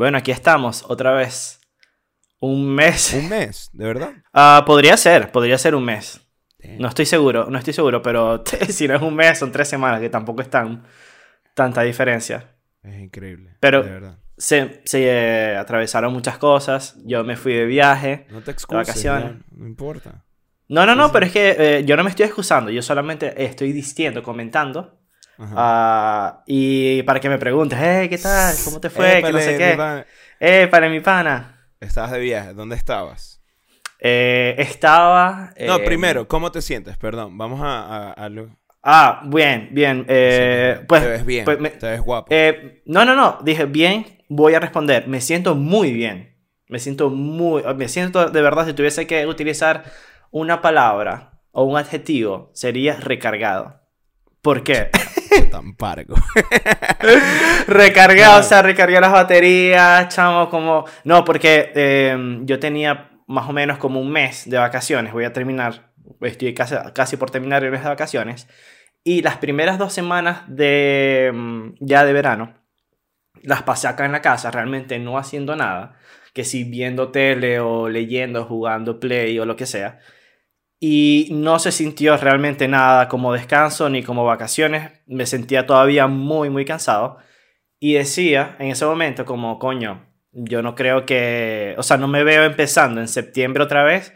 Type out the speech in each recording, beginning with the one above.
Bueno, aquí estamos, otra vez. Un mes. ¿Un mes? ¿De verdad? Ah, podría ser, podría ser un mes. No estoy seguro, no estoy seguro, pero si no es un mes, son tres semanas, que tampoco es tan, tanta diferencia. Es increíble. Pero de verdad. se, se eh, atravesaron muchas cosas. Yo me fui de viaje. No te de excuses. vacaciones. ya, No importa. No, no, no, sí. pero es que eh, yo no me estoy excusando, yo solamente estoy diciendo, comentando. Ah, y para que me preguntes, hey, ¿qué tal? ¿Cómo te fue? que no sé qué. pana. Eh, para mi pana. Estabas de viaje. ¿Dónde estabas? Eh, estaba. No, eh, primero, ¿cómo te sientes? Perdón, vamos a, a, Ah, bien, bien. eh, Sí, pues, te ves bien, pues me- te ves guapo. eh, no, no, no. Dije, bien, voy a responder. Me siento muy bien. Me siento muy. Me siento, de verdad, si tuviese que utilizar una palabra o un adjetivo, sería recargado. ¿Por qué? Tan pargo. recargado, Claro. o sea, recargué las baterías, chamo, como... No, porque eh, yo tenía más o menos como un mes de vacaciones, voy a terminar, estoy casi, casi por terminar el mes de vacaciones, y las primeras dos semanas de mm, ya de verano, las pasé acá en la casa, realmente no haciendo nada, que si viendo tele o leyendo, jugando play o lo que sea, y no se sintió realmente nada como descanso ni como vacaciones. Me sentía todavía muy, muy cansado. Y decía en ese momento como, coño, yo no creo que, o sea, no me veo empezando en septiembre otra vez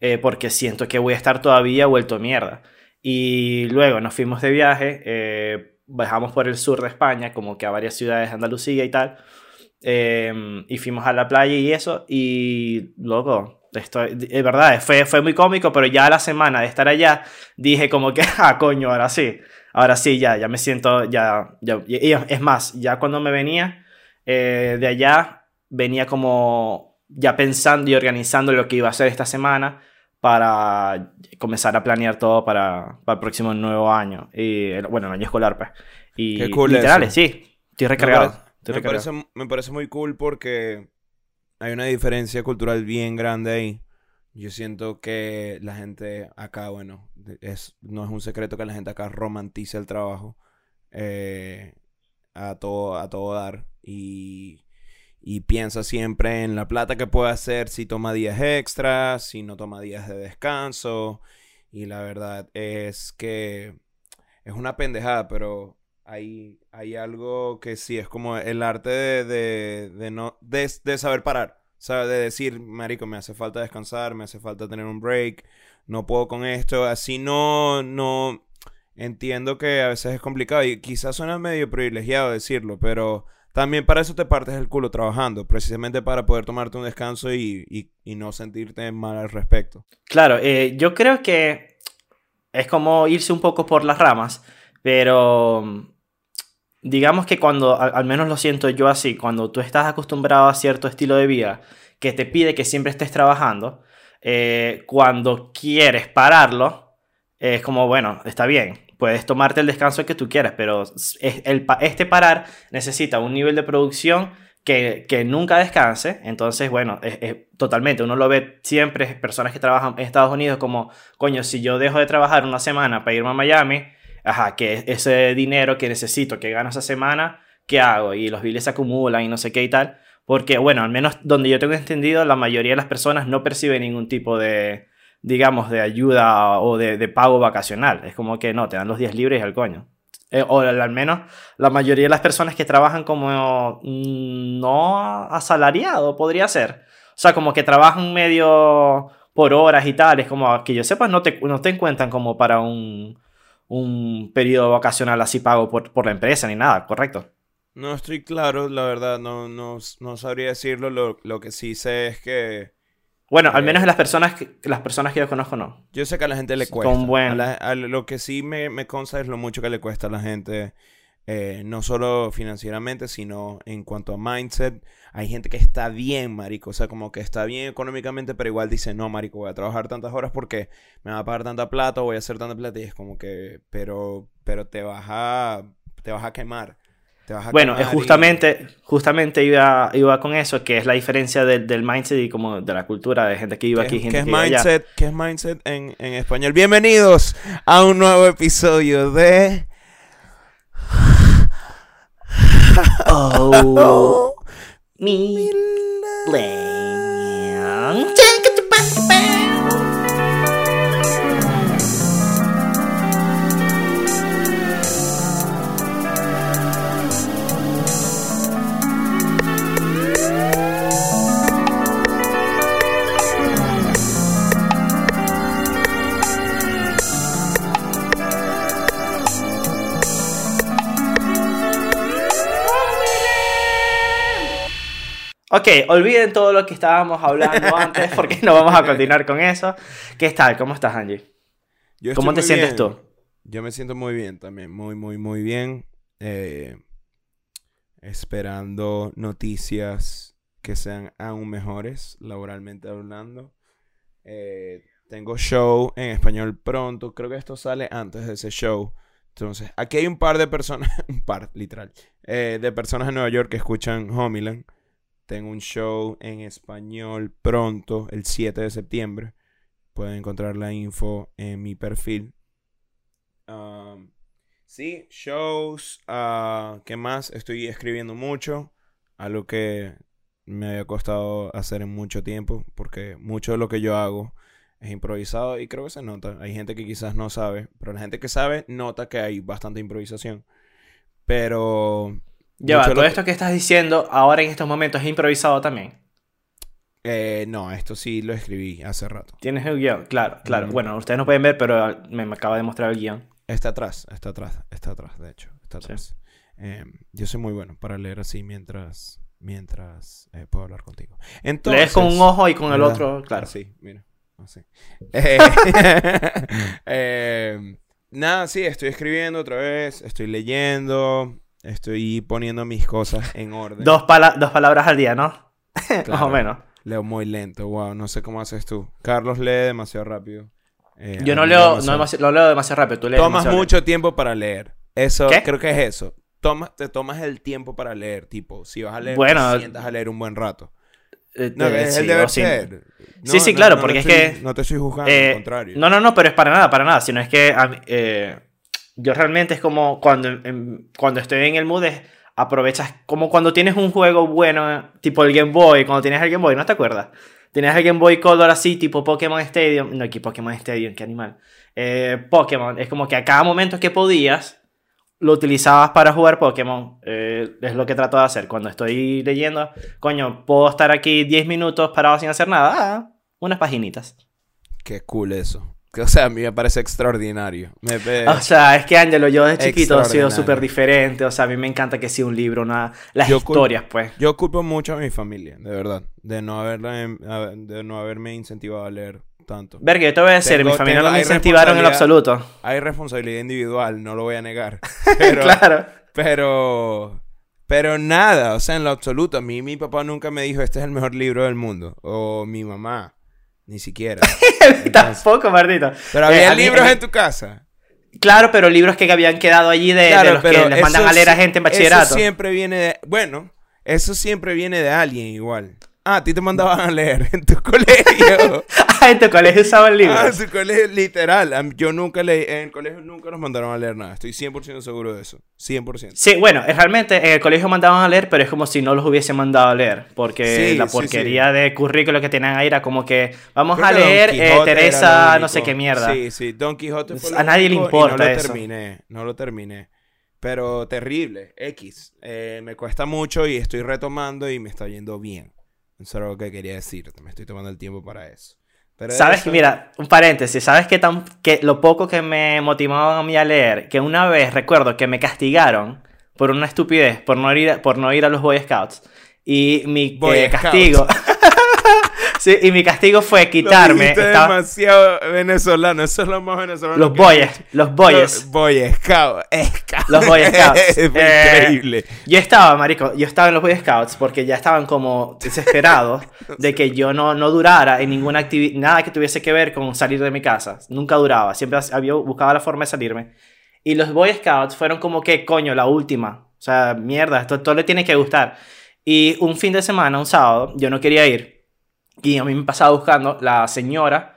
eh, porque siento que voy a estar todavía vuelto mierda. Y luego nos fuimos de viaje, eh, bajamos por el sur de España, como que a varias ciudades de Andalucía y tal. eh, y fuimos a la playa y eso. Y luego, estoy, es verdad, fue, fue muy cómico, pero ya a la semana de estar allá dije como que, ah, coño, ahora sí. Ahora sí, ya, ya me siento, ya, ya y- es más, ya cuando me venía eh, de allá, venía como ya pensando y organizando lo que iba a hacer esta semana para comenzar a planear todo para, para el próximo nuevo año. Y, bueno, el año escolar, pues. Y Qué cool literal, eso. sí, estoy recargado. Me parece, estoy me recargado. parece- me parece muy cool porque hay una diferencia cultural bien grande ahí. Yo siento que la gente acá, bueno, es, no es un secreto que la gente acá romantiza el trabajo eh, a todo, a todo dar y, y piensa siempre en la plata que puede hacer si toma días extras, si no toma días de descanso. Y la verdad es que es una pendejada, pero hay, hay algo que sí es como el arte de, de, no, de, de saber parar. ¿Sabes? De decir, marico, me hace falta descansar, me hace falta tener un break, no puedo con esto. Así no, no, entiendo que a veces es complicado y quizás suena medio privilegiado decirlo, pero también para eso te partes el culo trabajando, precisamente para poder tomarte un descanso y, y, y no sentirte mal al respecto. Claro, eh, yo creo que es como irse un poco por las ramas, pero digamos que cuando, al, menos lo siento yo así, cuando tú estás acostumbrado a cierto estilo de vida que te pide que siempre estés trabajando, eh, cuando quieres pararlo, es como, bueno, está bien, puedes tomarte el descanso que tú quieras, pero es- el, este parar necesita un nivel de producción que, que nunca descanse. Entonces, bueno, es- totalmente, uno lo ve siempre, personas que trabajan en Estados Unidos como, coño, si yo dejo de trabajar una semana para irme a Miami, ajá, que ese dinero que necesito, que gano esa semana, ¿qué hago? Y los biles se acumulan y no sé qué y tal. Porque, bueno, al menos donde yo tengo entendido, la mayoría de las personas no perciben ningún tipo de, digamos, de ayuda o de, pago vacacional. Es como que no, te dan los días libres y al coño. Eh, o al al menos la mayoría de las personas que trabajan como mm, no asalariado, podría ser. O sea, como que trabajan medio por horas y tal. Es como que yo sepa, no te, no te encuentran como para un, un periodo vacacional así pago por, por la empresa ni nada, ¿correcto? No estoy claro, la verdad, no, no, no sabría decirlo. Lo, lo que sí sé es que Bueno, al Eh. menos las personas que, las personas que yo conozco no. yo sé que a la gente le Con cuesta. buen- A la- a lo que sí me, me consta es lo mucho que le cuesta a la gente, eh, no solo financieramente, sino en cuanto a mindset. Hay gente que está bien, marico, o sea, como que está bien económicamente, pero igual dice, no, marico, voy a trabajar tantas horas porque me va a pagar tanta plata, o voy a hacer tanta plata, y es como que, pero, pero te vas a, te vas a quemar. Te vas a Bueno, quemar y- justamente, justamente iba, iba con eso, que es la diferencia del, del mindset y como de la cultura de gente que vive ¿Qué, aquí, gente qué es que allá. mindset? ¿Qué es mindset en, en español? Bienvenidos a un nuevo episodio de... Oh. Milan. Ok, olviden todo lo que estábamos hablando antes porque no vamos a continuar con eso. ¿Qué tal? ¿Cómo estás, Angie? Yo ¿Cómo te sientes bien. tú? Yo me siento muy bien también, muy, muy, muy bien. Eh, esperando noticias que sean aún mejores, laboralmente hablando. Eh, tengo show en español pronto, creo que esto sale antes de ese show. Entonces, aquí hay un par de personas, un par, literal, eh, de personas en Nueva York que escuchan Homeland. Tengo un show en español pronto, el 7 de septiembre. Pueden encontrar la info en mi perfil. Um, sí, shows. ah, ¿Qué más? Estoy escribiendo mucho. Algo que me había costado hacer en mucho tiempo. Porque mucho de lo que yo hago es improvisado y creo que se nota. Hay gente que quizás no sabe. Pero la gente que sabe nota que hay bastante improvisación. Pero. Ya va, todo lo esto que estás diciendo ahora en estos momentos es improvisado también. Eh, no, esto sí lo escribí hace rato. Tienes el guion, claro, claro. Mm. Bueno, ustedes no pueden ver, pero me, acaba de mostrar el guion. Está atrás, está atrás, está atrás, de hecho, está Sí. atrás. Eh, yo soy muy bueno para leer así mientras, mientras eh, puedo hablar contigo. Entonces, Lees con un ojo y con el otro, claro. Sí, mira, así. Eh, eh, nada, sí, estoy escribiendo otra vez, estoy leyendo, estoy poniendo mis cosas en orden. Dos, pala- dos palabras al día, ¿no? Más o menos. Leo muy lento, wow, no sé cómo haces tú. Carlos lee demasiado rápido. Eh, Yo no leo, no demasi- lo leo demasiado rápido. Tú lees Tomas mucho tiempo para leer. Eso, ¿Qué? creo que es eso. Toma, te tomas el tiempo para leer, tipo, si vas a leer, Bueno, te sientas a leer un buen rato. lento. No, Eh, es sí, el deber sí. ser. Sí, sí, claro, porque es estoy- que, No te estoy juzgando, Eh, al contrario. No, no, no, pero es para nada, para nada. Sino es que a mí, eh, yo realmente es como cuando, em, cuando estoy en el mood, es- aprovechas como cuando tienes un juego bueno, tipo el Game Boy, cuando tienes el Game Boy, ¿no te acuerdas? Tienes el Game Boy Color así, tipo Pokémon Stadium. No, aquí Pokémon Stadium, qué animal. Eh, Pokémon, es como que a cada momento que podías, lo utilizabas para jugar Pokémon. Eh, es lo que trato de hacer. Cuando estoy leyendo, coño, puedo estar aquí 10 minutos parado sin hacer nada. Ah, unas paginitas. Qué cool eso. O sea, a mí me parece extraordinario. Me, me- O sea, es que Ángelo, yo de chiquito he sido súper diferente. O sea, a mí me encanta que sea un libro, una... las Yo historias, pues. Yo culpo mucho a mi familia, de verdad. De no, haberla, de no haberme incentivado a leer tanto. Verga, yo te voy a decir, Tengo- mi familia tengo- no me incentivaron en lo absoluto. Hay responsabilidad individual, no lo voy a negar. Pero, claro. Pero. Pero nada, o sea, en lo absoluto. A mí mi papá nunca me dijo, este es el mejor libro del mundo. O mi mamá. Ni siquiera. Entonces- Tampoco, Martito. pero Eh, había libros mí- en tu casa. Claro, pero libros que habían quedado allí de, de los que les mandan a leer a gente en bachillerato. Eso siempre viene de. Bueno, eso siempre viene de alguien igual. Ah, a ti te mandaban a leer en tu colegio. Ah, en tu colegio usaban libros. ah, en tu colegio, literal. Yo nunca leí. En el colegio nunca nos mandaron a leer nada. Estoy 100% seguro de eso. 100%. Sí, bueno, realmente en el colegio mandaban a leer, pero es como si no los hubiesen mandado a leer. Porque Sí, la sí, porquería de currículo que tenían ahí era como que vamos Creo a leer eh, Teresa, no sé qué mierda. Sí, sí, Don Quijote fue A nadie le único y importa no lo eso. terminé, no lo terminé. Pero terrible, X. Eh, me cuesta mucho y estoy retomando y me está yendo bien. Eso era lo que quería decirte, me estoy tomando el tiempo para eso. Pero Sabes eso- que, mira, un paréntesis, ¿sabes que, tan, que lo poco que me motivaban a mí a leer? Que una vez recuerdo que me castigaron por una estupidez, por no ir a, por no ir a los Boy Scouts. Y mi Boy eh, castigo... sí, y mi castigo fue Lo quitarme... dijiste estaba- demasiado venezolano, eso es lo más venezolano. los boyes, los boyes. Los Boy Scout, Scout. Los Boy Scouts. Eh, increíble. Yo estaba, marico, yo estaba en los Boy Scouts porque ya estaban como desesperados de que yo no, no durara en ninguna actividad, nada que tuviese que ver con salir de mi casa. Nunca duraba, siempre había, buscaba la forma de salirme. Y los Boy Scouts fueron como que, coño, la última. O sea, mierda, esto todo le tiene que gustar. Y un fin de semana, un sábado, yo no quería ir. Y a mí me pasaba buscando la señora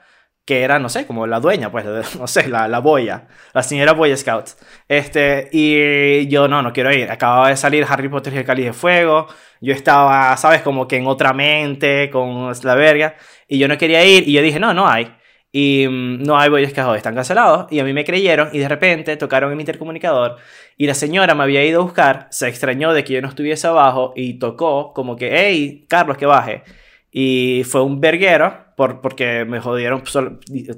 que era, no sé, como la dueña, pues, no sé, la, la boya, la señora Boy Scout. Este, y yo, no, no quiero ir. Acababa de salir Harry Potter y el Cáliz de Fuego. Yo estaba, ¿sabes? Como que en otra mente, con la verga. Y yo no quería ir. Y yo dije, no, no hay. Y mm, no hay Boy Scouts, están cancelados. Y a mí me creyeron. Y de repente tocaron en mi intercomunicador. Y la señora me había ido a buscar. Se extrañó de que yo no estuviese abajo. Y tocó como que, hey, Carlos, que baje. Y fue un verguero por, porque me jodieron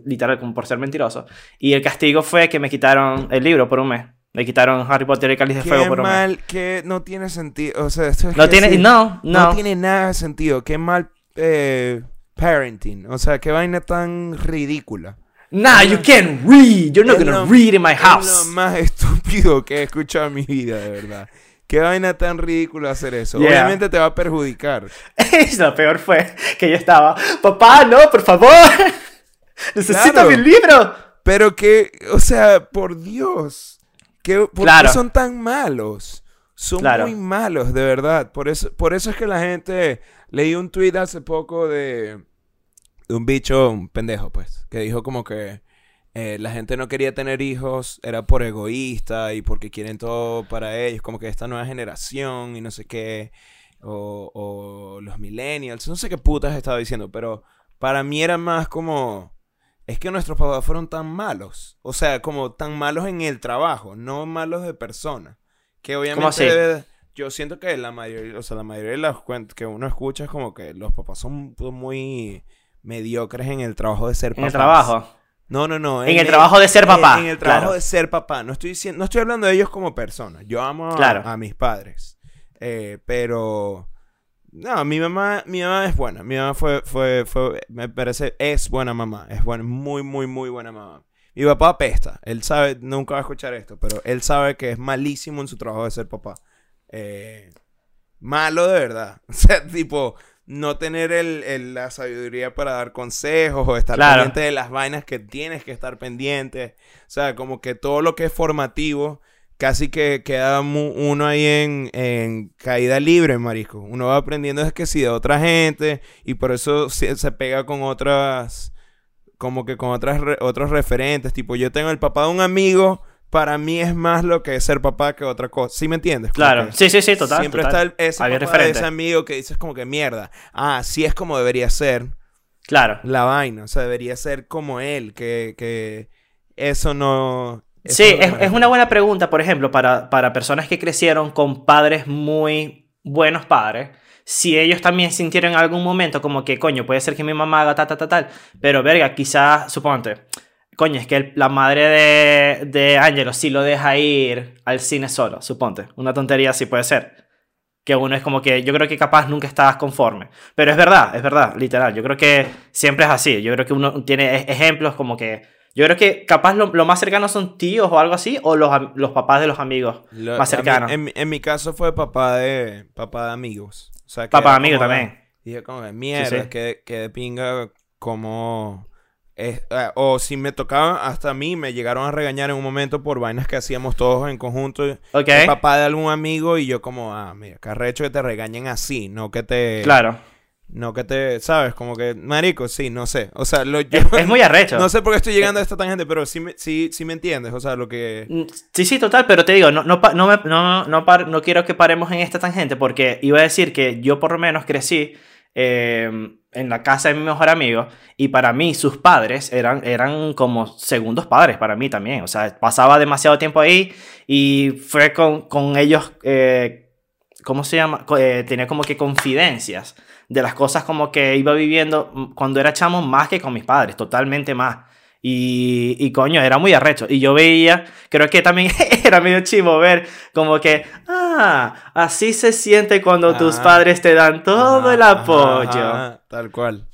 literal como por ser mentiroso. Y el castigo fue que me quitaron el libro por un mes. Me quitaron Harry Potter y Cáliz de Fuego por un mal, mes. que no tiene sentido. O sea, esto es No tiene, sí, no, no. no tiene nada de sentido. Qué mal eh, parenting. O sea, qué vaina tan ridícula. Nah, you can't read. You're not Es gonna lo- read in my Es house. lo más estúpido que he escuchado en mi vida, de verdad. Qué vaina tan ridícula hacer eso. Yeah. Obviamente te va a perjudicar. Lo peor fue que yo estaba, papá, no, por favor. Necesito Claro. mi libro. Pero que, o sea, por Dios. Que, ¿Por qué son tan malos? Son Claro. muy malos, de verdad. Por eso, por eso es que la gente... Leí un tweet hace poco de, de un bicho, un pendejo, pues, que dijo como que eh, la gente no quería tener hijos, era por egoísta y porque quieren todo para ellos, como que esta nueva generación y no sé qué, o, o los millennials, no sé qué putas estaba diciendo, pero para mí era más como... Es que nuestros papás fueron tan malos. O sea, como tan malos en el trabajo, no malos de persona. Que obviamente debe- yo siento que la mayoría, o sea, la mayoría de las cuentas que uno escucha es como que los papás son muy mediocres en el trabajo de ser En papás. el trabajo. No, no, no. En el trabajo de ser en- papá, En, el trabajo claro. de ser papá. No estoy diciendo, no estoy hablando de ellos como personas. Yo amo a, Claro. a mis padres. Eh, pero no, mi mamá, mi mamá es buena. Mi mamá fue, fue, fue, me parece, es buena mamá. Es buena, muy, muy, muy buena mamá. Mi papá apesta. Él sabe, nunca va a escuchar esto, pero él sabe que es malísimo en su trabajo de ser papá. Eh, malo de verdad. O sea, tipo, no tener el, el- la sabiduría para dar consejos o estar Claro. pendiente de las vainas que tienes que estar pendiente. O sea, como que todo lo que es formativo, casi que queda uno ahí en, en caída libre, marisco. Uno va aprendiendo es que sí de otra gente y por eso se, se pega con otras, como que con otras re- otros referentes. Tipo, yo tengo el papá de un amigo. Para mí es más lo que es ser papá que otra cosa. ¿Sí me entiendes? Como Claro. Sí, sí, sí, total. Siempre total. está el- ese Había papá de referente. ese amigo que dices como que mierda. Ah, así es como debería ser Claro. la vaina. O sea, debería ser como él. Que, que eso no. eso Sí, no es, es una buena pregunta, por ejemplo, para, para personas que crecieron con padres muy buenos padres. Si ellos también sintieron en algún momento como que, coño, puede ser que mi mamá haga ta, ta, ta, tal. Pero, verga, quizás, suponte, coño, es que el- la madre de, de Angelo sí lo deja ir al cine solo, suponte. Una tontería así puede ser. Que uno es como que, yo creo que capaz nunca estabas conforme. Pero es verdad, es verdad, literal. Yo creo que siempre es así. Yo creo que uno tiene e- ejemplos como que... Yo creo que capaz lo, lo más cercano son tíos o algo así, o los, los papás de los amigos Lo- más mí- cercanos. en, mi- en mi caso fue papá de papá de amigos. O sea, que Papá era amigo como- también. Dije como de mierda, sí. Que, que de pinga como... es- eh, o si me tocaba, hasta a mí me llegaron a regañar en un momento por vainas que hacíamos todos en conjunto. Ok, El papá de algún amigo y yo como, ah, mira, que arrecho que te regañen así, no que te... claro. No que te, ¿sabes? Como que, marico, sí, no sé. O sea, lo, yo, Es, es muy arrecho. no sé por qué estoy llegando a esta tangente, pero sí me, sí, sí me entiendes. O sea, lo que... Mm, Sí, sí, total, pero te digo, no, no, no, me- no, no, par- no quiero que paremos en esta tangente porque iba a decir que yo por lo menos crecí eh, en la casa de mi mejor amigo y para mí sus padres eran, eran como segundos padres para mí también. O sea, pasaba demasiado tiempo ahí y fue con, con ellos, eh, ¿cómo se llama? Eh, tenía como que confidencias de las cosas como que iba viviendo cuando era chamo más que con mis padres, totalmente más. Y, y coño, era muy arrecho. Y yo veía, creo que también era medio chivo ver como que, ah, así se siente cuando tus Ajá. padres te dan todo Ajá, el apoyo. tal cual.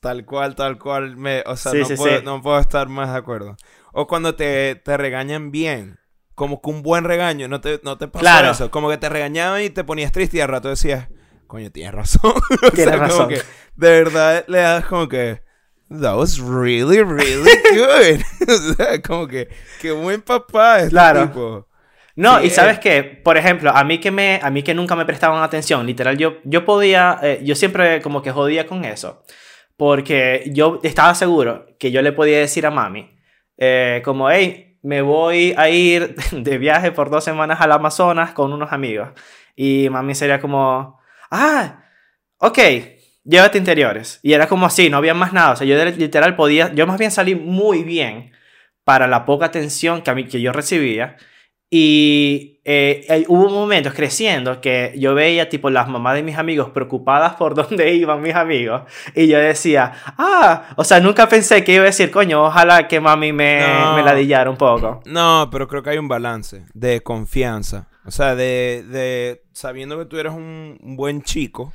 Tal cual, tal cual. Me, o sea, Sí, no, sí, puedo, sí. no puedo estar más de acuerdo. O cuando te, te regañan bien. Como que un buen regaño. No te, no te pasó Claro. eso. Como que te regañaban y te ponías triste y al rato decías, coño, tienes razón. O Tienes como razón. que de verdad le das como que, that was really, really good. o sea, como que, qué buen papá este Claro. tipo. No, Sí, y sabes eh. que, por ejemplo, a mí que me, a mí que nunca me prestaban atención, literal, yo, yo podía, eh, yo siempre como que jodía con eso. porque yo estaba seguro que yo le podía decir a mami, eh, como, hey, me voy a ir de viaje por dos semanas al Amazonas con unos amigos. Y mami sería como, ah, ok, llévate interiores. Y era como así, no había más nada. O sea, yo literal podía, yo más bien salí muy bien para la poca atención que, a mí, que yo recibía. Y eh, hubo momentos creciendo que yo veía tipo las mamás de mis amigos preocupadas por dónde iban mis amigos. Y yo decía, ah, o sea, nunca pensé que iba a decir, coño, ojalá que mami me, No. me ladillara un poco. No, pero creo que hay un balance de confianza. O sea, de, de sabiendo que tú eres un buen chico.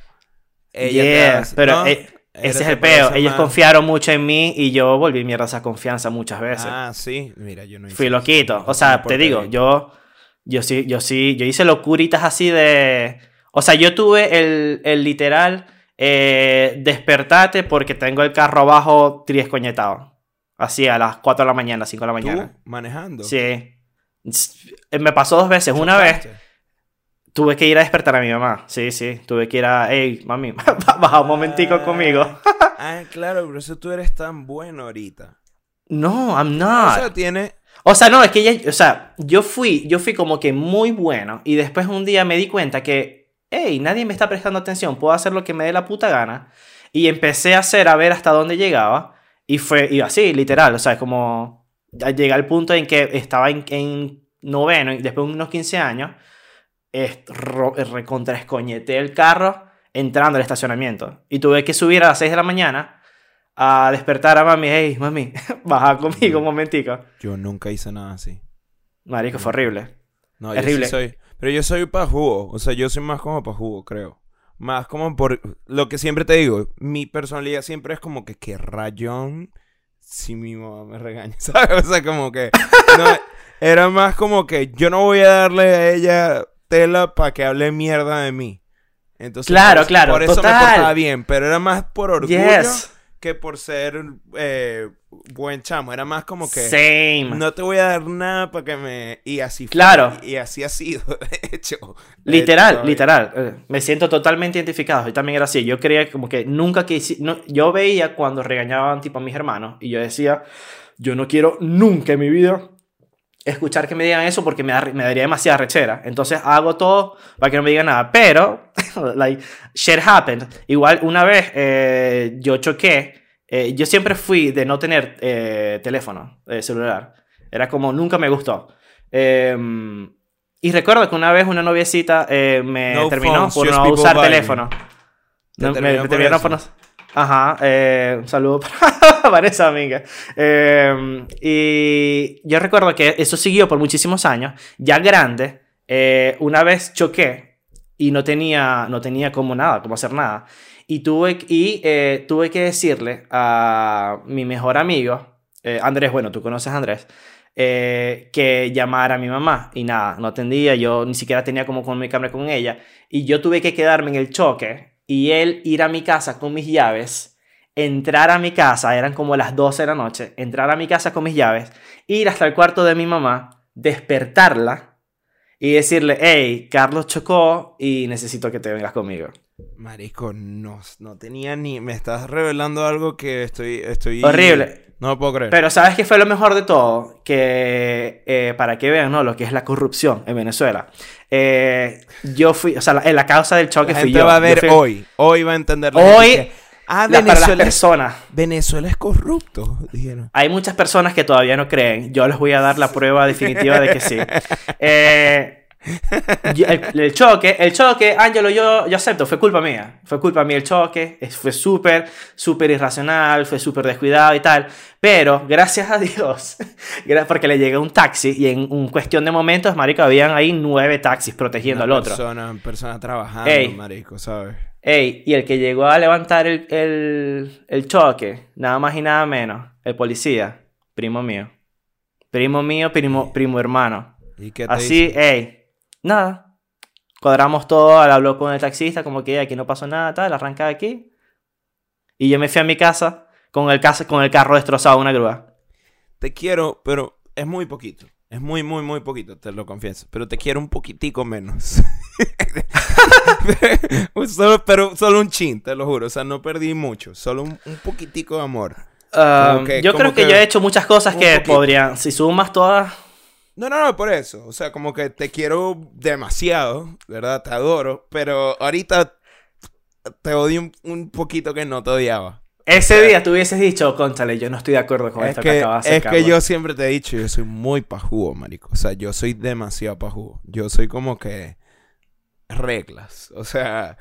Ella Yeah, hace- pero ¿no? eh, Ella ese es el peo. Ellos confiaron mucho en mí y yo volví mierda esa confianza muchas veces. Ah, sí. Mira, yo no hice Fui loquito. O sea, te digo, yo, yo sí, yo sí, yo hice locuritas así de... O sea, yo tuve el, el literal eh, despertate porque tengo el carro abajo triescoñetado. Así a las 4 de la mañana, 5 de la mañana. ¿Tú manejando? Sí. Me pasó dos veces. Una vez. Tuve que ir a despertar a mi mamá. Sí, sí. Tuve que ir a... Hey, mami, baja un momentico conmigo. Ah, claro, pero eso tú eres tan bueno ahorita. No, I'm O not. sea, tiene... O sea, no, es que ella, o sea, yo fui, yo fui como que muy bueno y después un día me di cuenta que, hey, nadie me está prestando atención, puedo hacer lo que me dé la puta gana y empecé a hacer a ver hasta dónde llegaba y fue, y así, literal, o sea, como ya llegué al punto en que estaba en, en noveno y después de unos 15 años, es- recontraescoñeté el carro entrando al estacionamiento y tuve que subir a las 6 de la mañana a despertar a mami, hey, mami, baja conmigo un momentico. Yo nunca hice nada así. Marico, fue horrible. No, yo Terrible. sí soy. Pero yo soy para jugo. O sea, yo soy más como para jugo, creo. Más como por. Lo que siempre te digo. Mi personalidad siempre es como que. Que rayón. Si mi mamá me regaña. ¿Sabes? O sea, como que. no, era más como que. Yo no voy a darle a ella tela para que hable mierda de mí. Entonces, Claro, por, claro, Por eso total. me portaba bien. Pero era más por orgullo Yes. que por ser eh, buen chamo. Era más como que. Same. No te voy a dar nada para que me... Y así fue. Claro. Y así ha sido, de hecho. De Literal, hecho, literal. Eh, Me siento totalmente identificado. Yo también era así. Yo creía como que nunca quise... No, yo veía cuando regañaban tipo a mis hermanos y yo decía, yo no quiero nunca en mi vida escuchar que me digan eso porque me, da- me daría demasiada rechera. Entonces hago todo para que no me digan nada. Pero, like, shit happened. Igual una vez eh, yo choqué. eh, yo siempre fui de no tener eh, teléfono eh, celular. Era como nunca me gustó. Em, y recuerdo que una vez una noviecita me No terminó phones, por no usar teléfono. ¿Te No, me, terminó me por no- Ajá, eh, un saludo para Vanessa amiga. Eh, y yo recuerdo que eso siguió por muchísimos años. Ya grande, eh, una vez choqué y no tenía, no tenía como nada, como hacer nada. Y tuve, y, eh, tuve que decirle a mi mejor amigo, eh, Andrés, bueno, tú conoces a Andrés, eh, que llamara a mi mamá. Y nada, no atendía, yo ni siquiera tenía como comunicarme con ella. Y yo tuve que quedarme en el choque y él ir a mi casa con mis llaves, entrar a mi casa, eran como las 12 de la noche, entrar a mi casa con mis llaves, ir hasta el cuarto de mi mamá, despertarla y decirle, hey, Carlos chocó y necesito que te vengas conmigo. Marico, no, no tenía ni... Me estás revelando algo que estoy... estoy Horrible. No lo puedo creer. Pero ¿sabes qué fue lo mejor de todo? Que eh, para que vean ¿no? lo que es la corrupción en Venezuela. Eh, yo fui, o sea, la, en la causa del choque la fui gente yo. va a ver fui- hoy. Hoy va a entender la Hoy, gente que, ah, la- para las Venezuela, personas. Venezuela es corrupto, dijeron. Hay muchas personas que todavía no creen. Yo les voy a dar la prueba definitiva de que sí. Eh, el, el choque, el choque, Ángelo, yo, yo acepto, fue culpa mía. Fue culpa mía el choque. Fue súper, súper irracional, fue súper descuidado y tal. Pero, gracias a Dios, porque le llegué un taxi y en un cuestión de momentos, marico, habían ahí nueve taxis protegiendo al Una otro. Persona, persona trabajando, Ey. marico, ¿sabes? Ey, y el que llegó a levantar el, el, el choque, nada más y nada menos, el policía, primo mío. Primo mío, primo, primo hermano. ¿Y qué te Así, dice? ey, nada. Cuadramos todo, habló con el taxista, como que aquí no pasó nada, tal, arranca de aquí. Y yo me fui a mi casa con el, casa, con el carro destrozado, una grúa. Te quiero, pero es muy poquito. Es muy, muy, muy poquito, te lo confieso. Pero te quiero un poquitico menos. Solo, pero solo un chin, te lo juro. O sea, no perdí mucho. Solo un, un poquitico de amor. Ah, que- yo creo que, que yo he hecho muchas cosas que poquito. podrían, si sumas todas, No, no, no, por eso. O sea, como que te quiero demasiado, ¿verdad? Te adoro. Pero ahorita te odio un, un poquito que no te odiaba. ese día tú hubieses dicho, conchale, yo no estoy de acuerdo con Es esto que, que, acabas de hacer. es que Carlos". yo siempre te he dicho, yo soy muy pajugo, marico. O sea, yo soy demasiado pajugo. Yo soy como que reglas. O sea...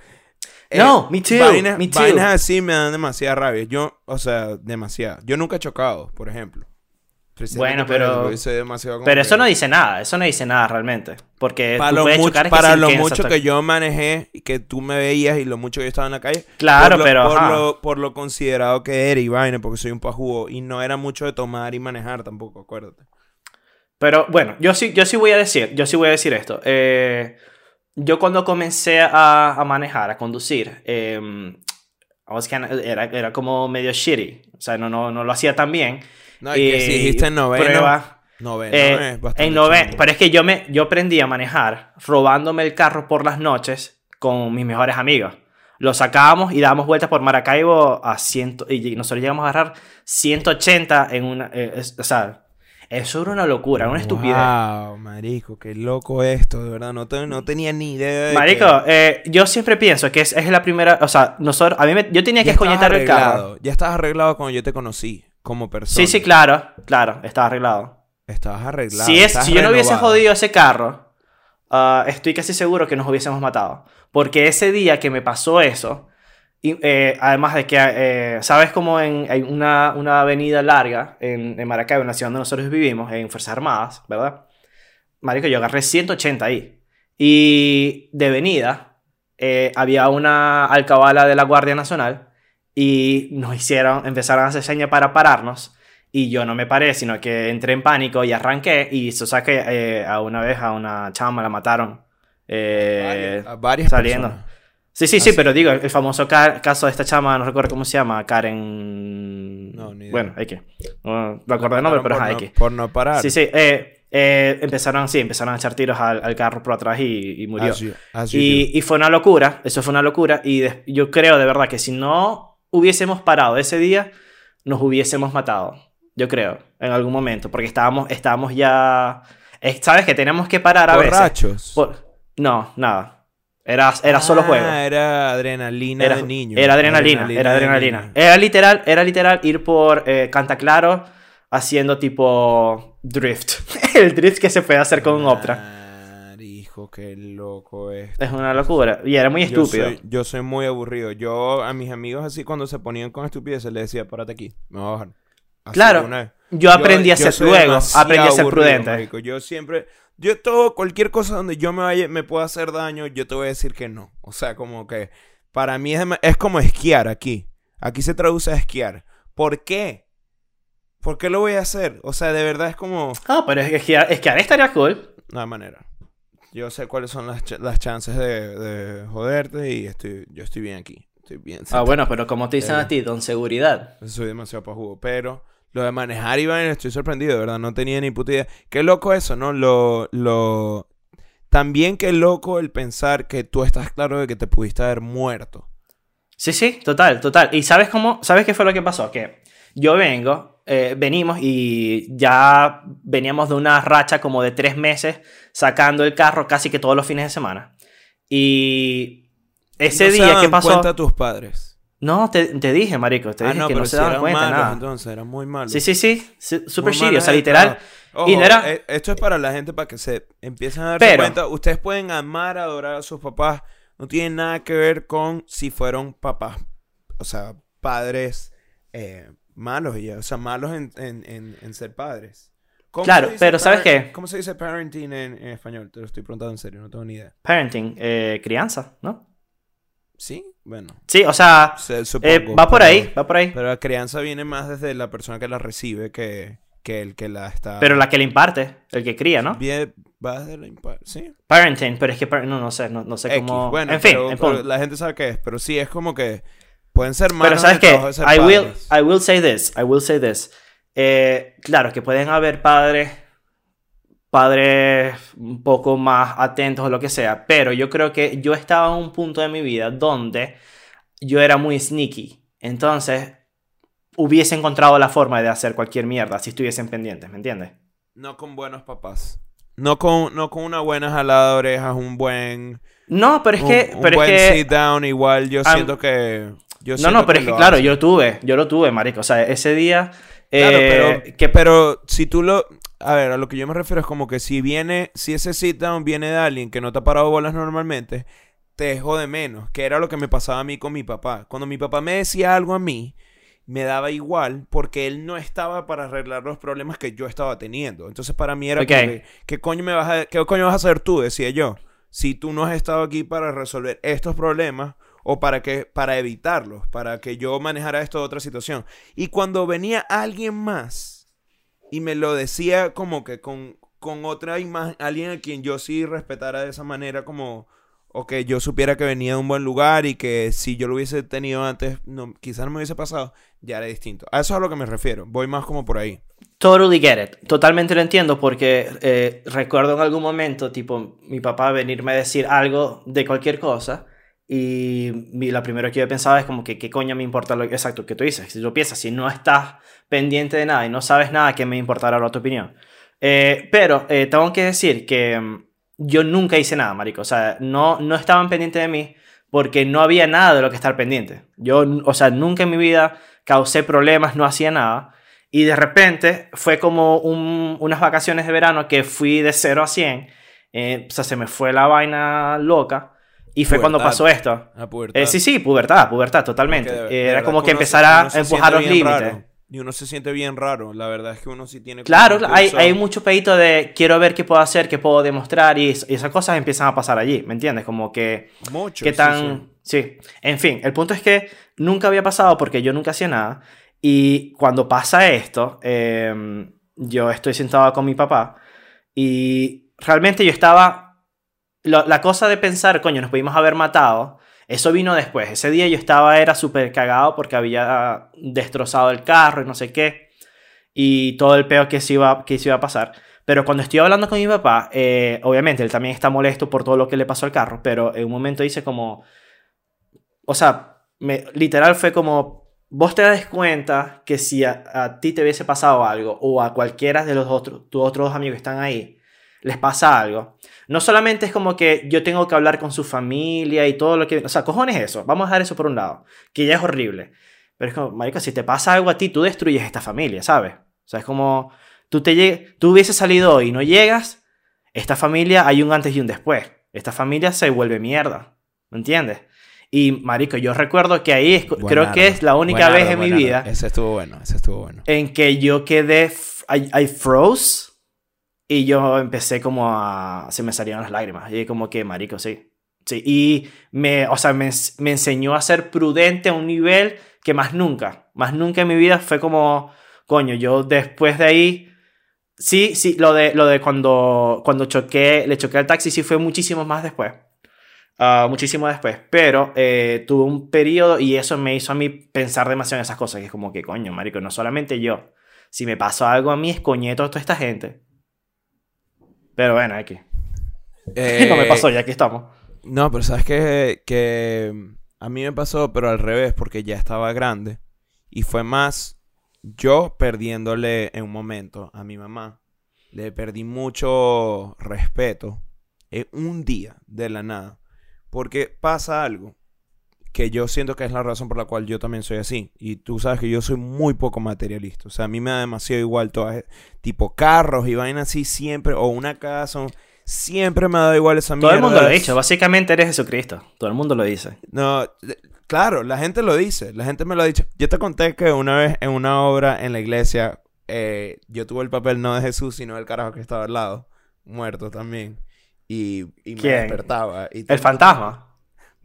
eh, No, me too, Vainas, me too. vainas así me dan demasiada rabia. Yo, o sea, demasiado. Yo nunca he chocado, por ejemplo. Bueno, pero- demasiado Pero eso no dice nada, eso no dice nada realmente. Porque para tú lo puedes mucho, chocar para lo mucho que yo manejé y que tú me veías y lo mucho que yo estaba en la calle. Claro, por lo, pero, por lo, por lo considerado que era y vaina, porque soy un pajugo y no era mucho de tomar y manejar tampoco, acuérdate. Pero bueno, yo sí, yo sí voy a decir, yo sí voy a decir esto. Eh, yo cuando comencé a, a manejar, a conducir, eh, I was kinda- era, era como medio shitty. O sea, no, no, no lo hacía tan bien. No, y que si dijiste en noveno, prueba, noveno eh, es bastante en nove- chamo. pero es que yo me yo aprendí a manejar robándome el carro por las noches con mis mejores amigos. Lo sacábamos y dábamos vueltas por Maracaibo a ciento y nosotros llegamos a agarrar 180 en una eh, es- o sea, eso era una locura, una estupidez. Wow, marico, qué loco esto, de verdad. No, te- no tenía ni idea de Marico, que- eh, yo siempre pienso que es, es la primera, o sea, nosotros, a mí me- yo tenía que escoñetar el carro. Ya estabas arreglado cuando yo te conocí, como persona. Sí, sí, claro, claro, estaba arreglado. Estabas arreglado. si, es, si yo no hubiese jodido ese carro, ah, estoy casi seguro que nos hubiésemos matado. Porque ese día que me pasó eso, y, eh, además de que, eh, ¿sabes cómo en, hay una, una avenida larga en, en Maracaibo, en la ciudad donde nosotros vivimos, en Fuerzas Armadas, ¿verdad? Marico, yo agarré 180 ahí. Y de venida eh, había una alcabala de la Guardia Nacional y nos hicieron, empezaron a hacer señas para pararnos. Y yo no me paré, sino que entré en pánico y arranqué. Y eso saqué eh, a una vez a una chama, la mataron. eh, Varias- a varias saliendo. personas. Sí, sí, sí, Así. pero digo, el famoso ca- caso de esta chama, no recuerdo cómo se llama, Karen... No, ni idea. Bueno, hay que... No me acuerdo el nombre, pero ajá, hay que... por no parar. Sí, sí, eh, eh, empezaron, sí, empezaron a echar tiros al, al carro por atrás y, y murió. As you- as you do. Y, y fue una locura, eso fue una locura. Y des- yo creo de verdad que si no hubiésemos parado ese día, nos hubiésemos matado. Yo creo, en algún momento, porque estábamos, estábamos ya... ¿Sabes que tenemos que parar a veces? Borrachos. Por- No, nada. Era, era solo Ah, juego. Era adrenalina Era, de niño. era adrenalina, era adrenalina. niño. Era literal, era literal ir por eh, Cantaclaro haciendo tipo drift. El drift que se puede hacer con un Optra. Qué loco es. Es una locura. Y era muy Yo estúpido. soy, yo soy muy aburrido. Yo a mis amigos así cuando se ponían con estupideces les decía, párate aquí, me voy a bajar. Así Claro. Yo aprendí a ser luego, aprendí a ser prudente. marico. Yo siempre, yo todo, cualquier cosa donde yo me vaya, me pueda hacer daño, yo te voy a decir que no. O sea, como que para mí es, es como esquiar aquí. Aquí se traduce a esquiar. ¿Por qué? ¿Por qué lo voy a hacer? O sea, de verdad es como... Ah, pero es que, es que ahora estaría cool. No hay manera. Yo sé cuáles son las, ch- las chances de, de joderte y estoy, yo estoy bien aquí. Estoy bien. Ah, bueno, pero como te dicen Eh. a ti, don seguridad. Soy demasiado pajugo. Pero lo de manejar Iván, estoy sorprendido, de verdad. No tenía ni puta idea. Qué loco eso, ¿no? Lo, lo... También qué loco el pensar que tú estás claro de que te pudiste haber muerto. Sí, sí, total, total. ¿Y sabes cómo? ¿Sabes qué fue lo que pasó? Que yo vengo, eh, venimos y ya veníamos de una racha como de tres meses sacando el carro casi que todos los fines de semana. Y ese No día, ¿qué pasó? cuenta tus padres. No, te, te dije, marico, te ah, dije no, que no si se daban eran cuenta malos, nada. entonces eran muy malos. Sí, sí, sí, Muy shitty, o sea, literal. Ojo, y no era... eh, esto es para la gente para que se empiecen a darse Pero- cuenta. Ustedes pueden amar, adorar a sus papás. No tiene nada que ver con si fueron papás. O sea, padres eh, malos. Ya, o sea, malos en, en, en, en ser padres. ¿Cómo Claro, pero ¿sabes qué? ¿Cómo se dice parenting en, en español? Te lo estoy preguntando en serio, no tengo ni idea. Parenting, eh, crianza, ¿no? ¿Sí? Bueno. Sí, o sea, se- eh, va por pero- ahí, va por ahí. Pero la crianza viene más desde la persona que la recibe que, que el que la está... Pero la que le imparte, el que cría, ¿no? Viene, va desde la... impa- ¿Sí? Parenting, pero es que no, no sé, no, no sé X, cómo. Bueno, en fin, pero- en pero punto. la gente sabe qué es. Pero sí, es como que pueden ser malos Pero sabes qué, I will. I will say this, I will say this. Eh, claro que pueden haber padres padres un poco más atentos o lo que sea, pero yo creo que yo estaba en un punto de mi vida donde yo era muy sneaky. Entonces, hubiese encontrado la forma de hacer cualquier mierda si estuviesen pendientes, ¿me entiendes? No con buenos papás. No con, no con una buena jalada de orejas, un buen... No, pero es que... Un, pero buen es que, sit down igual. Yo siento que... Yo no, no, pero es que claro, yo lo tuve, yo lo tuve, marico. O sea, ese día... Claro, eh, pero, que, pero si tú lo... A ver, a lo que yo me refiero es como que si viene... Si ese sit down viene de alguien que no te ha parado bolas normalmente, te jode menos. Que era lo que me pasaba a mí con mi papá. Cuando mi papá me decía algo a mí, me daba igual porque él no estaba para arreglar los problemas que yo estaba teniendo. Entonces para mí era Ok. como que, ¿qué coño me vas a, qué coño vas a hacer tú? Decía yo. Si tú no has estado aquí para resolver estos problemas o para que para evitarlos, para que yo manejara esto de otra situación. Y cuando venía alguien más y me lo decía como que con, con otra imagen, alguien a quien yo sí respetara de esa manera como o que yo supiera que venía de un buen lugar y que si yo lo hubiese tenido antes, no, quizás no me hubiese pasado, ya era distinto. A eso es a lo que me refiero. Voy más como por ahí. Totally get it. Totalmente lo entiendo porque eh, recuerdo en algún momento, tipo, mi papá venirme a decir algo de cualquier cosa y lo primero que yo pensaba es como que qué coño me importa lo exacto que tú dices. Si yo piensas, si no estás pendiente de nada y no sabes nada, ¿qué me importará ahora tu opinión? Eh, pero eh, tengo que decir que mm, yo nunca hice nada, marico. O sea, no, no estaban pendientes de mí porque no había nada de lo que estar pendiente. Yo, o sea, nunca en mi vida causé problemas, no hacía nada. Y de repente fue como un- unas vacaciones de verano que fui de 0 a 100. eh, o sea, se me fue la vaina loca. Y fue cuando Pubertad. pasó esto. A pubertad. Eh, sí, sí, pubertad, pubertad, totalmente. Porque Eh, Era como que empezar a empujar los límites. raro. Y uno se siente bien raro. La verdad es que uno sí tiene... Claro, hay, hay mucho pedito de quiero ver qué puedo hacer, qué puedo demostrar y, y esas cosas empiezan a pasar allí, ¿me entiendes? Como que Mucho. qué sí, tan... sí. Sí, en fin, el punto es que nunca había pasado porque yo nunca hacía nada y cuando pasa esto, eh, yo estoy sentado con mi papá y realmente yo estaba... la cosa de pensar, coño, nos pudimos haber matado, eso vino después. Ese día yo estaba, era súper cagado porque había destrozado el carro y no sé qué. Y todo el peo que se iba, que se iba a pasar. Pero cuando estoy hablando con mi papá, eh, obviamente él también está molesto por todo lo que le pasó al carro. Pero en un momento dice como... O sea, me, literal fue como... Vos te das cuenta que si a, a ti te hubiese pasado algo o a cualquiera de los otros, tus otros dos amigos que están ahí, les pasa algo, no solamente es como que yo tengo que hablar con su familia y todo lo que... O sea, cojones eso. Vamos a dejar eso por un lado. Que ya es horrible. Pero es como, marico, si te pasa algo a ti, tú destruyes esta familia, ¿sabes? O sea, es como... Tú, te tú hubieses salido hoy y no llegas, esta familia hay un antes y un después. Esta familia se vuelve mierda. ¿Me entiendes? Y, marico, yo recuerdo que ahí es- creo que es la única buenardo, vez en mi vida Ese estuvo bueno, ese estuvo bueno. en que yo quedé, I, I froze y yo empecé como a, se me salieron las lágrimas y como que, marico, sí. Sí, y me, o sea, me, me enseñó a ser prudente a un nivel que más nunca, más nunca en mi vida fue como, coño, yo después de ahí, sí, sí, lo de, lo de cuando, cuando choqué, le choqué al taxi sí fue muchísimo más después. Ah, muchísimo después, pero eh, tuve un periodo y eso me hizo a mí pensar demasiado en esas cosas, que es como que, coño, marico, no solamente yo, si me pasó algo a mí, es coñeto a toda esta gente. Pero bueno, aquí. no me Eh, pasó, ya aquí estamos. No, pero sabes que, que a mí me pasó, pero al revés, porque ya estaba grande. Y fue más yo perdiéndole en un momento a mi mamá. Le perdí mucho respeto en un día de la nada. Porque pasa algo que yo siento que es la razón por la cual yo también soy así. Y tú sabes que yo soy muy poco materialista. O sea, a mí me da demasiado igual todas, tipo carros y vainas así siempre, o una casa. Siempre me ha dado igual esa Todo el mundo lo ha mierda. dicho, básicamente eres Jesucristo. Todo el mundo lo dice. No, claro, la gente lo dice, la gente me lo ha dicho. Yo te conté que una vez en una obra en la iglesia, eh, yo tuve el papel no de Jesús, sino del carajo que estaba al lado, muerto también. Y, y me ¿Quién? despertaba. Y El fantasma.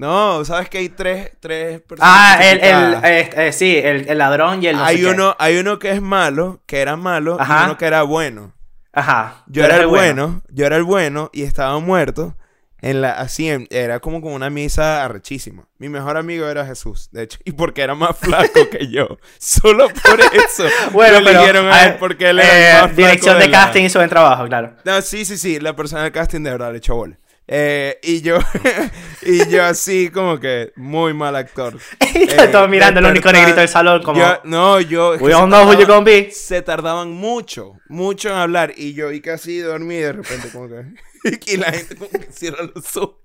No, sabes que hay tres, tres personas. Ah, el, el, eh, eh, sí, el, el ladrón y el no hay, sé qué. uno, hay uno que es malo, que era malo, Ajá. y uno que era bueno. Ajá. Yo era el bueno, yo era el bueno y estaba muerto. En la, así, en- era como con una misa arrechísima. Mi mejor amigo era Jesús, de hecho. Y porque era más flaco que yo. Solo por eso. Bueno, pero, eligieron a a él porque él era eh, el más flaco dirección de, la- casting hizo buen trabajo, claro. No, sí, sí, sí. La persona del casting de verdad le echó bola. Eh, y yo, y yo así como que muy mal actor. Y todos mirando el único negrito del salón como... Yo- no, yo... We se all know who you're tardaban- gonna be. Se tardaban mucho, mucho en hablar. Y yo y casi dormí de repente como que... y la gente como que cierra los ojos.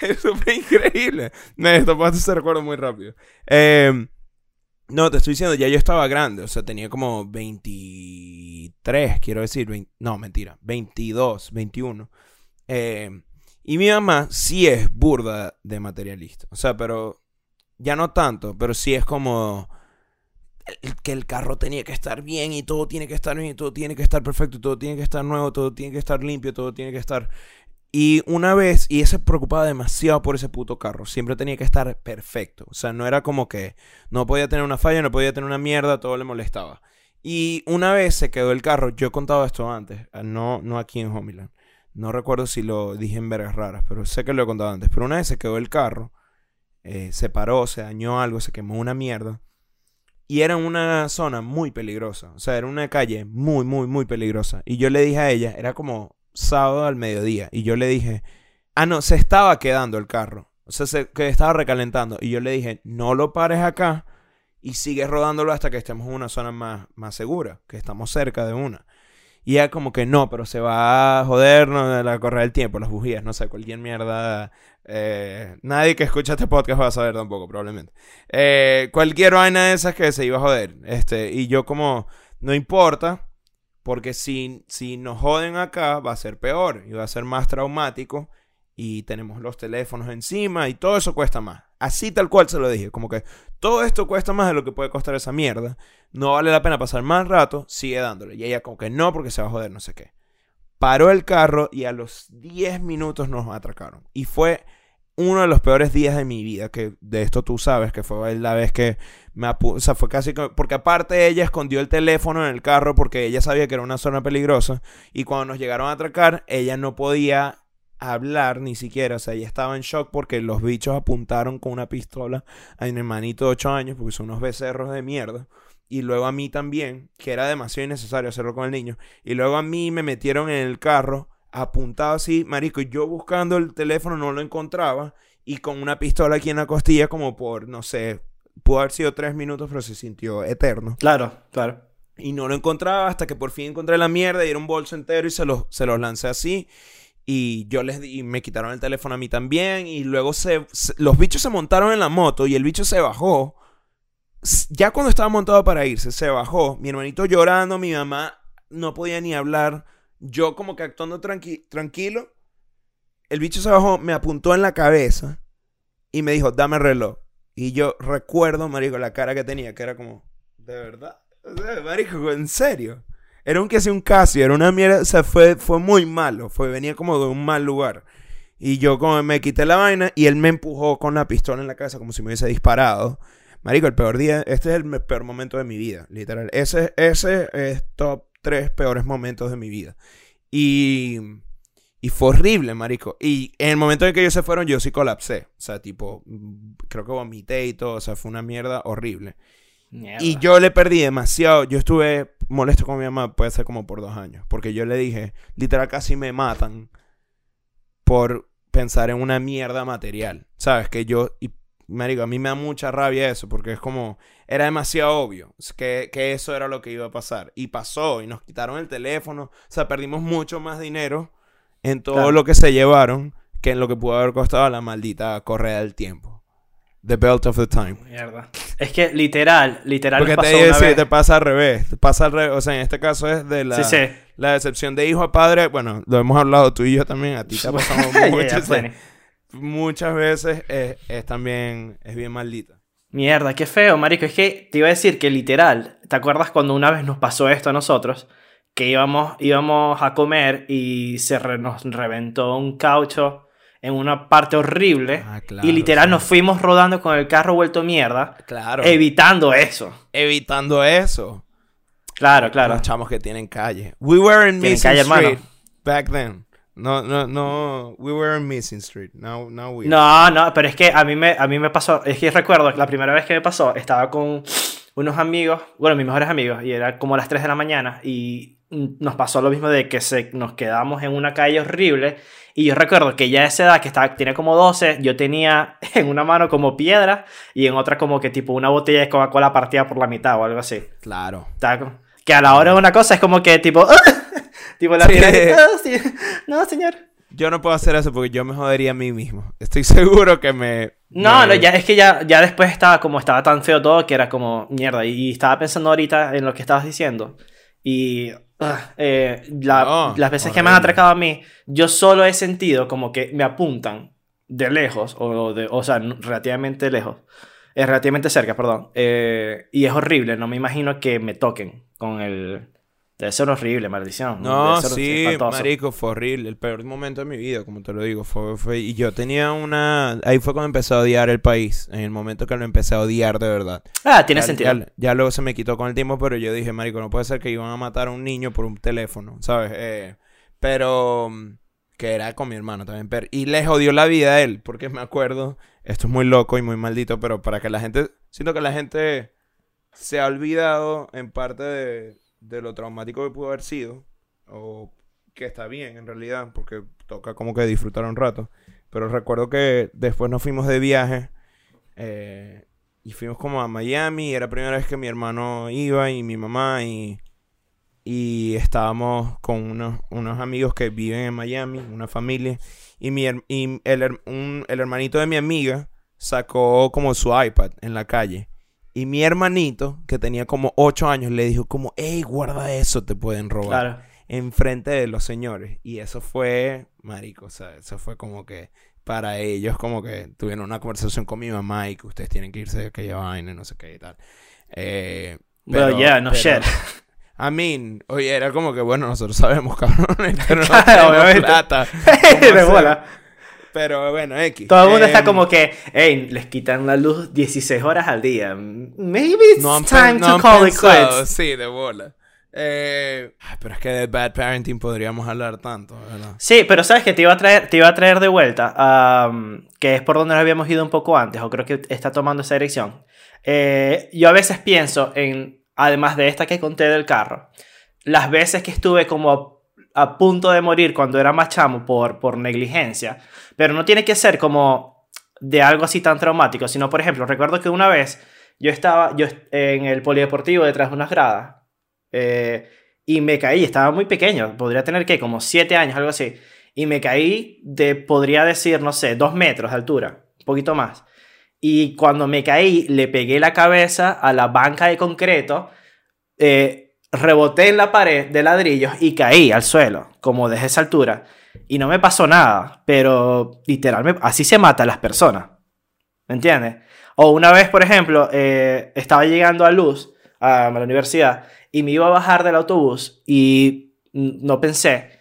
Eso fue increíble. Me topaste ese recuerdo muy rápido. Eh, no, te estoy diciendo, ya yo estaba grande. O sea, tenía como 23, quiero decir. 20 no, mentira. 22, 21. Eh, y mi mamá sí es burda de materialista. O sea, pero ya no tanto, pero sí es como que el carro tenía que estar bien y todo tiene que estar bien y todo tiene que estar perfecto, y todo tiene que estar nuevo, todo tiene que estar limpio, todo tiene que estar... Y una vez, y ella se preocupaba demasiado por ese puto carro, siempre tenía que estar perfecto. O sea, no era como que no podía tener una falla, no podía tener una mierda, todo le molestaba. Y una vez se quedó el carro, yo he contado esto antes, no, no aquí en Homeland. No recuerdo si lo dije en vergas raras, pero sé que lo he contado antes. Pero una vez se quedó el carro, eh, se paró, se dañó algo, se quemó una mierda. Y era una zona muy peligrosa. O sea, era una calle muy, muy, muy peligrosa. Y yo le dije a ella, era como sábado al mediodía. Y yo le dije, ah, no, se estaba quedando el carro. O sea, se que estaba recalentando. Y yo le dije, no lo pares acá y sigue rodándolo hasta que estemos en una zona más, más segura, que estamos cerca de una. Y como que no, pero se va a joder, no, la correr el tiempo, las bujías, no sé, cualquier mierda. eh, nadie que escucha este podcast va a saber tampoco, probablemente. Eh, cualquier vaina de esas que se iba a joder. Este, y yo como, no importa, porque si, si nos joden acá va a ser peor y va a ser más traumático y tenemos los teléfonos encima y todo eso cuesta más. Así tal cual se lo dije, como que todo esto cuesta más de lo que puede costar esa mierda. No vale la pena pasar más rato, sigue dándole. Y ella como que no, porque se va a joder, no sé qué. Paró el carro y a los 10 minutos nos atracaron. Y fue uno de los peores días de mi vida, que de esto tú sabes, que fue la vez que me apu o sea, fue casi que, porque aparte ella escondió el teléfono en el carro porque ella sabía que era una zona peligrosa y cuando nos llegaron a atracar, ella no podía hablar ni siquiera, o sea, ella estaba en shock porque los bichos apuntaron con una pistola a mi hermanito de 8 años porque son unos becerros de mierda. Y luego a mí también, que era demasiado innecesario hacerlo con el niño. Y luego a mí me metieron en el carro, apuntado así, marico, y yo buscando el teléfono no lo encontraba. Y con una pistola aquí en la costilla como por, no sé, pudo haber sido tres minutos, pero se sintió eterno. Claro, claro. Y no lo encontraba hasta que por fin encontré la mierda y era un bolso entero y se los, se los lancé así. Y yo les di, me quitaron el teléfono a mí también. Y luego se, los bichos se montaron en la moto y el bicho se bajó. Ya cuando estaba montado para irse, se bajó. Mi hermanito llorando, mi mamá no podía ni hablar. Yo como que actuando tranqui- tranquilo. El bicho se bajó, me apuntó en la cabeza y me dijo, dame el reloj. Y yo recuerdo, marico, la cara que tenía, que era como, ¿de verdad? Marico, en serio. Era un que hacía un Casio, era una mierda, o sea, fue, fue muy malo, fue, venía como de un mal lugar. Y yo como me quité la vaina y él me empujó con la pistola en la cabeza como si me hubiese disparado. Marico, el peor día, este es el peor momento de mi vida, literal. Ese, ese es top tres peores momentos de mi vida. Y, y fue horrible, marico. Y en el momento en que ellos se fueron, yo sí colapsé. O sea, tipo, mm, creo que vomité y todo. O sea, fue una mierda horrible. Mierda. Y yo le perdí demasiado. Yo estuve molesto con mi mamá, puede ser como por dos años. Porque yo le dije, literal, casi me matan por pensar en una mierda material. ¿Sabes? Que yo, y marico, a mí me da mucha rabia eso, porque es como, era demasiado obvio que, que eso era lo que iba a pasar. Y pasó, y nos quitaron el teléfono. O sea, perdimos mucho más dinero en todo Claro. lo que se llevaron que en lo que pudo haber costado la maldita correa del tiempo. The belt of the time. Mierda. Es que literal, literal Porque te, pasó iba a una decir, vez. te pasa al revés. Te pasa al revés. O sea, en este caso es de la, Sí, sí. la decepción de hijo a padre. Bueno, lo hemos hablado tú y yo también. A ti te ha pasado Yeah, muchas, plenty. muchas veces. Es, es también, es bien maldita. Mierda, qué feo, marico. Es que te iba a decir que literal, ¿te acuerdas cuando una vez nos pasó esto a nosotros? Que íbamos, íbamos a comer y se re- nos reventó un caucho en una parte horrible. Ah, claro, y literal sí. nos fuimos rodando con el carro vuelto mierda, Claro. evitando eso. evitando eso. Claro, claro. Los chamos que tienen calle. We were in Mason calle, hermano. Street back then. No, no, no. We were on Missing Street. Now, now we. No, no, pero es que a mí me, a mí me pasó, es que recuerdo que la primera vez que me pasó, estaba con unos amigos, bueno, mis mejores amigos, y era como las 3 de la mañana, y nos pasó lo mismo de que se, nos quedamos en una calle horrible, y yo recuerdo que ya a esa edad, que estaba, tenía como 12, yo tenía en una mano como piedra, y en otra como que tipo una botella de Coca-Cola partida por la mitad o algo así. Claro. Como- que a la hora de una cosa es como que tipo... tipo la Sí. tira- "Ah, sí. No, señor. Yo no puedo hacer eso porque yo me jodería a mí mismo. Estoy seguro que me. No, me- no, ya es que ya, ya después estaba como estaba tan feo todo que era como mierda. Y estaba pensando ahorita en lo que estabas diciendo. Y eh, la- No, las veces que me han atracado a mí, yo solo he sentido como que me apuntan de lejos, o, de, o sea, relativamente lejos. Es relativamente cerca, perdón. Eh, y es horrible, no me imagino que me toquen con el... Debe ser horrible, maldición. No, sí, espantoso. marico, fue horrible. El peor momento de mi vida, como te lo digo. Fue, fue- Y yo tenía una... Ahí fue cuando empecé a odiar el país. En el momento que lo empecé a odiar de verdad. Ah, tiene ya, sentido. Ya, ya luego se me quitó con el tiempo, pero yo dije, marico, no puede ser que iban a matar a un niño por un teléfono, ¿sabes? Eh, pero... mm, Que era con mi hermano también. Pero, y le jodió la vida a él, porque me acuerdo... Esto es muy loco y muy maldito, pero para que la gente... Siento que la gente se ha olvidado en parte de, de lo traumático que pudo haber sido. O que está bien en realidad, porque toca como que disfrutar un rato. Pero recuerdo que después nos fuimos de viaje eh, y fuimos como a Miami. Era la primera vez que mi hermano iba y mi mamá y, y estábamos con unos, unos amigos que viven en Miami, una familia. Y, mi, y el, el hermanito de mi amiga sacó como su iPad en la calle. Y mi hermanito, que tenía como 8 años, le dijo como, hey, guarda eso, te pueden robar Claro. enfrente de los señores. Y eso fue, marico, o sea, eso fue como que para ellos como que tuvieron una conversación con mi mamá y que ustedes tienen que irse de aquella vaina y no sé qué y tal. Eh, Well, yeah, no shit. I mean, oye, era como que, bueno, nosotros sabemos, cabrón, pero no tenemos plata. Pero bueno, X. Todo el mundo está Em, como que, hey, les quitan la luz 16 horas al día. Maybe it's no time no to call it quits. Sí, de bola. Eh, pero es que de bad parenting podríamos hablar tanto, ¿verdad? Sí, pero sabes que te iba a traer, te iba a traer de vuelta, am, que es por donde nos habíamos ido un poco antes, o creo que está tomando esa dirección. Eh, yo a veces pienso en, además de esta que conté del carro, las veces que estuve como a, punto de morir cuando era más chamo por, por negligencia, pero no tiene que ser como de algo así tan traumático, sino por ejemplo, recuerdo que una vez yo estaba yo en el polideportivo detrás de unas gradas eh, y me caí, estaba muy pequeño, podría tener que como 7 años, algo así, y me caí de, podría decir, no sé, 2 metros de altura, un poquito más. Y cuando me caí, le pegué la cabeza a la banca de concreto, eh, reboté en la pared de ladrillos y caí al suelo, como desde esa altura. Y no me pasó nada, pero literalmente así se matan las personas. ¿Me entiendes? O una vez, por ejemplo, eh, estaba llegando a Luz, a la universidad, y me iba a bajar del autobús y no pensé.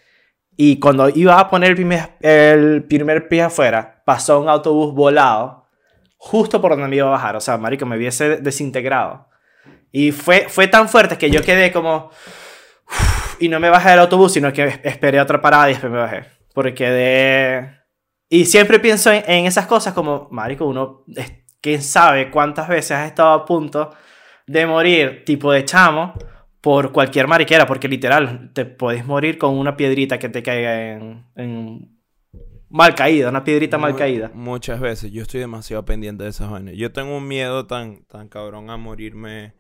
Y cuando iba a poner el primer, el primer pie afuera, pasó un autobús volado justo por donde me iba a bajar. O sea, marico, me hubiese desintegrado. Y fue, fue tan fuerte que yo quedé como... Y no me bajé del autobús, sino que es- esperé otra parada y después me bajé. Porque quedé... Y siempre pienso en, en esas cosas como, marico, uno... ¿Quién sabe cuántas veces has estado a punto de morir, tipo de chamo, por cualquier mariquera? Porque literal, te puedes morir con una piedrita que te caiga en... en mal caída, una piedrita mal Mu- caída. Muchas veces. Yo estoy demasiado pendiente de esas vainas. Yo tengo un miedo tan, tan cabrón a morirme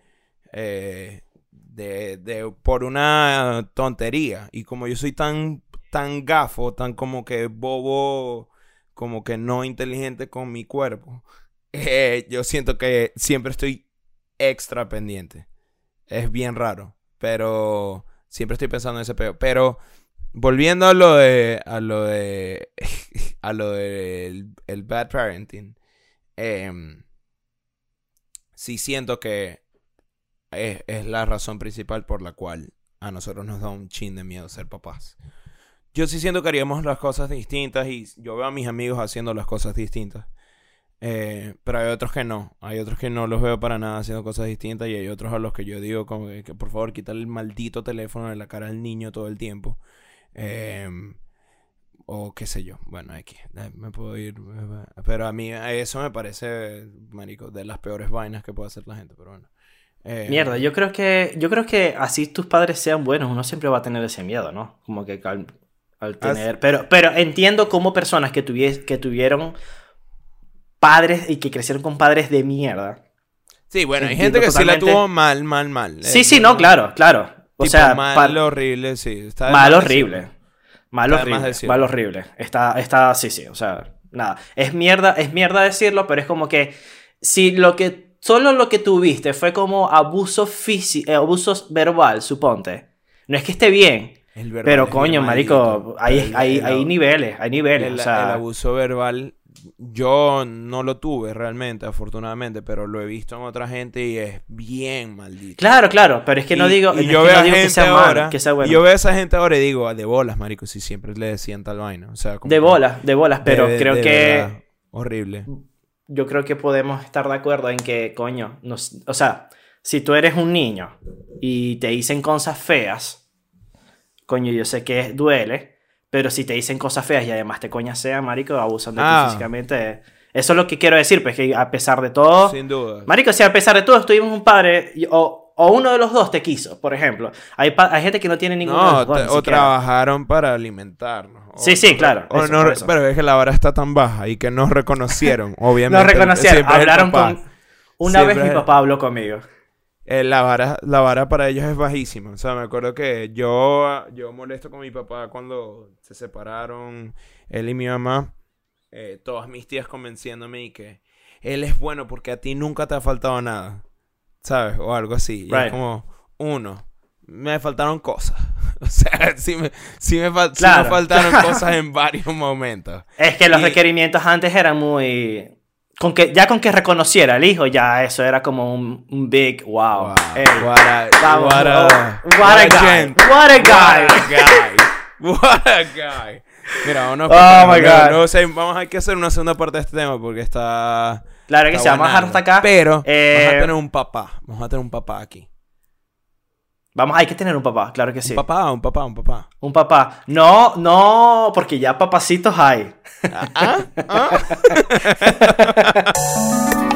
eh, de, de- por una tontería. Y como yo soy tan, tan gafo, tan como que bobo, como que no inteligente con mi cuerpo, eh, yo siento que siempre estoy extra pendiente. Es bien raro. Pero siempre estoy pensando en ese peo. Pero volviendo a lo de. a lo de. a lo del el bad parenting. em, sí siento que es, es la razón principal por la cual a nosotros nos da un chin de miedo ser papás. Yo sí siento que haríamos las cosas distintas y yo veo a mis amigos haciendo las cosas distintas. Eh, pero hay otros que no. Hay otros que no los veo para nada haciendo cosas distintas y hay otros a los que yo digo como que, por favor quita el maldito teléfono de la cara del niño todo el tiempo. Eh, o qué sé yo. Bueno, aquí me puedo ir. Pero a mí eso me parece, marico, de las peores vainas que puede hacer la gente, pero bueno. Eh, Mierda, yo creo que yo creo que así tus padres sean buenos, uno siempre va a tener ese miedo, ¿no? Como que al, tener... Pero, pero entiendo como personas que, que tuvieron padres y que crecieron con padres de mierda. Sí, bueno, hay gente que sí la tuvo mal, mal, mal. Sí, sí, no, claro, claro. O sea, mal horrible, sí. Está mal horrible. Mal horrible. Mal horrible. Está, está, sí, sí, o sea, nada. Es mierda, es mierda decirlo, pero es como que si lo que, solo lo que tuviste fue como abuso físico, eh, abuso verbal, suponte. No es que esté bien, pero coño, marico, hay, hay, hay, niveles, hay niveles. El, o sea, el abuso verbal yo no lo tuve realmente, afortunadamente, pero lo he visto en otra gente y es bien maldito. Claro, claro, pero es que no digo, y yo veo que sea ahora, que sea bueno. yo veo a esa gente ahora y digo, de bolas, marico, si siempre le decían tal vaina. O sea, de bolas, de bolas, pero creo que... horrible. Yo creo que podemos estar de acuerdo en que, coño, nos, o sea, si tú eres un niño y te dicen cosas feas, coño, yo sé que duele, pero si te dicen cosas feas y además te sea marico, abusan de ti ah. físicamente. Eso es lo que quiero decir, pues que a pesar de todo. Sin duda. Marico, si a pesar de todo estuvimos un padre o, o uno de los dos te quiso, por ejemplo. Hay, hay gente que no tiene ningún. No, o trabajaron para alimentarnos. sí, sí, claro. Pero es que la vara está tan baja y que nos reconocieron, obviamente. nos reconocieron. Hablaron con. Una vez mi papá habló conmigo. Eh, la, vara, la vara para ellos es bajísima. O sea, me acuerdo que yo, yo molesto con mi papá cuando se separaron él y mi mamá. Eh, todas mis tías convenciéndome y que él es bueno porque a ti nunca te ha faltado nada. ¿Sabes? O algo así. Y es como, uno, me faltaron cosas. O sea, sí me, sí me, faltaron cosas en varios momentos. Es que los requerimientos antes eran muy con que, ya con que reconociera al hijo, ya eso era como un, un big wow. wow. what, a, vamos, what, a, what, a, guy. What a guy. What a guy. Mira, vamos oh my God. No, sé, vamos a, hay que hacer una segunda parte de este tema porque está. Claro que sí, vamos a dejar hasta acá. Pero eh, vamos a tener un papá. Vamos a tener un papá aquí. Vamos, hay que tener un papá, claro que sí. Un papá, un papá, un papá. Un papá. No, no, porque ya papacitos hay. ¿Ah? ¿Ah?